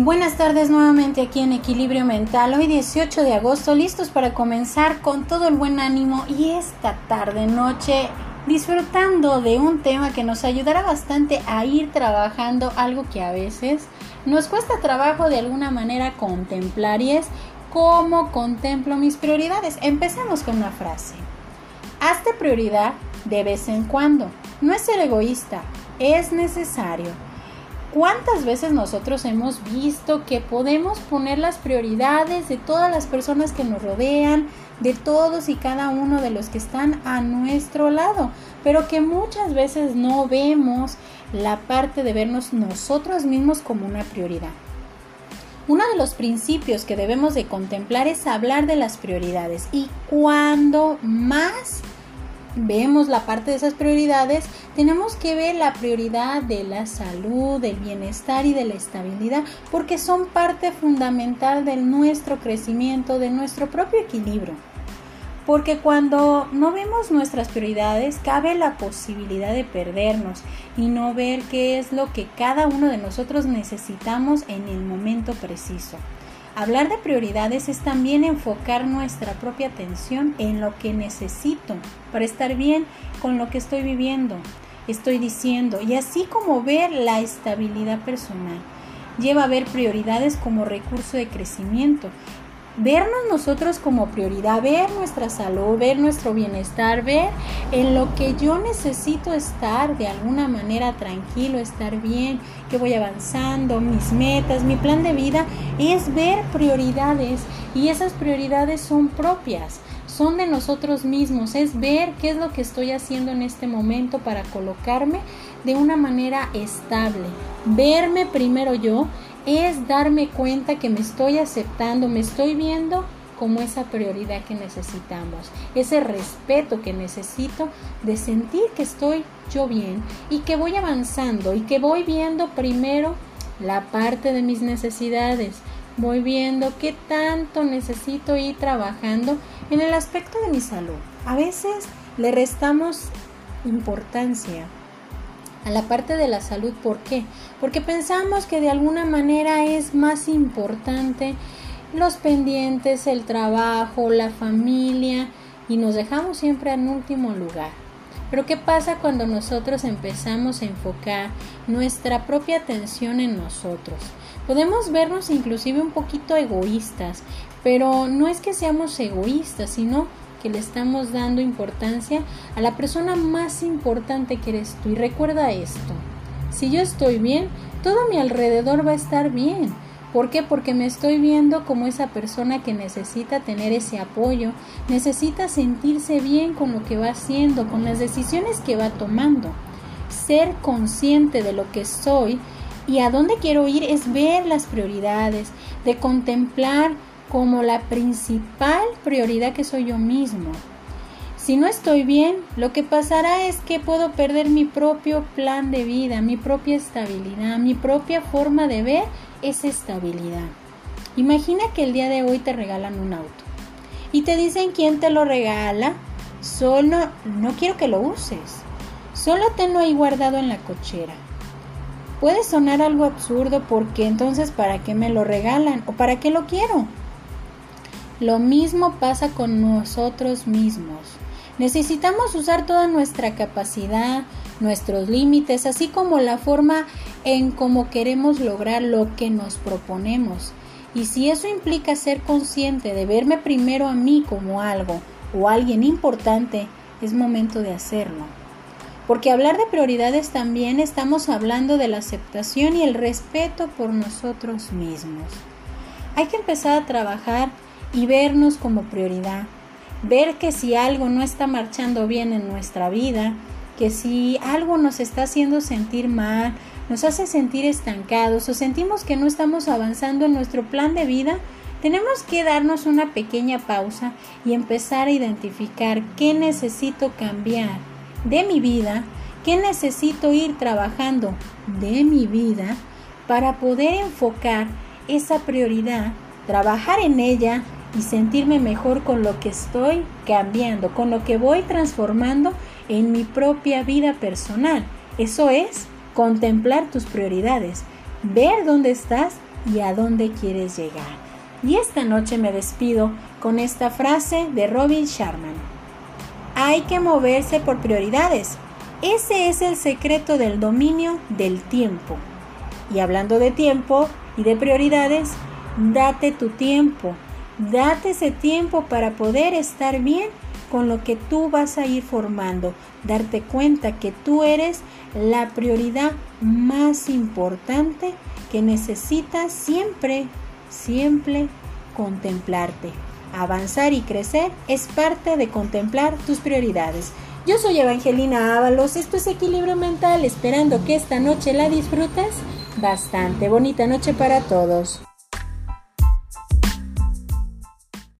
Buenas tardes nuevamente aquí en Equilibrio Mental, hoy 18 de agosto, listos para comenzar con todo el buen ánimo y esta tarde noche disfrutando de un tema que nos ayudará bastante a ir trabajando algo que a veces nos cuesta trabajo de alguna manera contemplar y es cómo contemplo mis prioridades. Empecemos con una frase. Hazte prioridad de vez en cuando. No es ser egoísta, es necesario. ¿Cuántas veces nosotros hemos visto que podemos poner las prioridades de todas las personas que nos rodean, de todos y cada uno de los que están a nuestro lado, pero que muchas veces no vemos la parte de vernos nosotros mismos como una prioridad? Uno de los principios que debemos de contemplar es hablar de las prioridades y cuando más vemos la parte de esas prioridades, tenemos que ver la prioridad de la salud, del bienestar y de la estabilidad, porque son parte fundamental de nuestro crecimiento, de nuestro propio equilibrio. Porque cuando no vemos nuestras prioridades, cabe la posibilidad de perdernos y no ver qué es lo que cada uno de nosotros necesitamos en el momento preciso. Hablar de prioridades es también enfocar nuestra propia atención en lo que necesito para estar bien con lo que estoy viviendo, estoy diciendo, y así como ver la estabilidad personal. Lleva a ver prioridades como recurso de crecimiento vernos nosotros como prioridad, ver nuestra salud, ver nuestro bienestar, ver en lo que yo necesito estar de alguna manera tranquilo, estar bien, que voy avanzando, mis metas, mi plan de vida, es ver prioridades y esas prioridades son propias son de nosotros mismos, es ver qué es lo que estoy haciendo en este momento para colocarme de una manera estable. Verme primero yo es darme cuenta que me estoy aceptando, me estoy viendo como esa prioridad que necesitamos, ese respeto que necesito de sentir que estoy yo bien y que voy avanzando y que voy viendo primero la parte de mis necesidades, voy viendo qué tanto necesito ir trabajando en el aspecto de mi salud. A veces le restamos importancia a la parte de la salud. ¿Por qué? Porque pensamos que de alguna manera es más importante los pendientes, el trabajo, la familia y nos dejamos siempre en último lugar. Pero ¿qué pasa cuando nosotros empezamos a enfocar nuestra propia atención en nosotros? Podemos vernos inclusive un poquito egoístas, pero no es que seamos egoístas, sino que le estamos dando importancia a la persona más importante que eres tú. Y recuerda esto, si yo estoy bien, todo mi alrededor va a estar bien. ¿Por qué? Porque me estoy viendo como esa persona que necesita tener ese apoyo, necesita sentirse bien con lo que va haciendo, con las decisiones que va tomando. Ser consciente de lo que soy y a dónde quiero ir es ver las prioridades, de contemplar como la principal prioridad que soy yo mismo. Si no estoy bien, lo que pasará es que puedo perder mi propio plan de vida, mi propia estabilidad, mi propia forma de ver esa estabilidad. Imagina que el día de hoy te regalan un auto y te dicen quién te lo regala, solo no quiero que lo uses, solo tenlo ahí guardado en la cochera. Puede sonar algo absurdo porque entonces ¿para qué me lo regalan o para qué lo quiero? Lo mismo pasa con nosotros mismos. Necesitamos usar toda nuestra capacidad, nuestros límites, así como la forma en cómo queremos lograr lo que nos proponemos. Y si eso implica ser consciente de verme primero a mí como algo o alguien importante, es momento de hacerlo. Porque hablar de prioridades también estamos hablando de la aceptación y el respeto por nosotros mismos. Hay que empezar a trabajar y vernos como prioridad. Ver que si algo no está marchando bien en nuestra vida, que si algo nos está haciendo sentir mal, nos hace sentir estancados o sentimos que no estamos avanzando en nuestro plan de vida, tenemos que darnos una pequeña pausa y empezar a identificar qué necesito cambiar de mi vida, qué necesito ir trabajando de mi vida para poder enfocar esa prioridad, trabajar en ella y sentirme mejor con lo que estoy cambiando, con lo que voy transformando en mi propia vida personal. Eso es contemplar tus prioridades, ver dónde estás y a dónde quieres llegar. Y esta noche me despido con esta frase de Robin Sharman. Hay que moverse por prioridades. Ese es el secreto del dominio del tiempo. Y hablando de tiempo y de prioridades, date tu tiempo. Date ese tiempo para poder estar bien con lo que tú vas a ir formando. Darte cuenta que tú eres la prioridad más importante que necesitas siempre, siempre contemplarte. Avanzar y crecer es parte de contemplar tus prioridades. Yo soy Evangelina Ábalos, esto es Equilibrio Mental, esperando que esta noche la disfrutes bastante. Bonita noche para todos.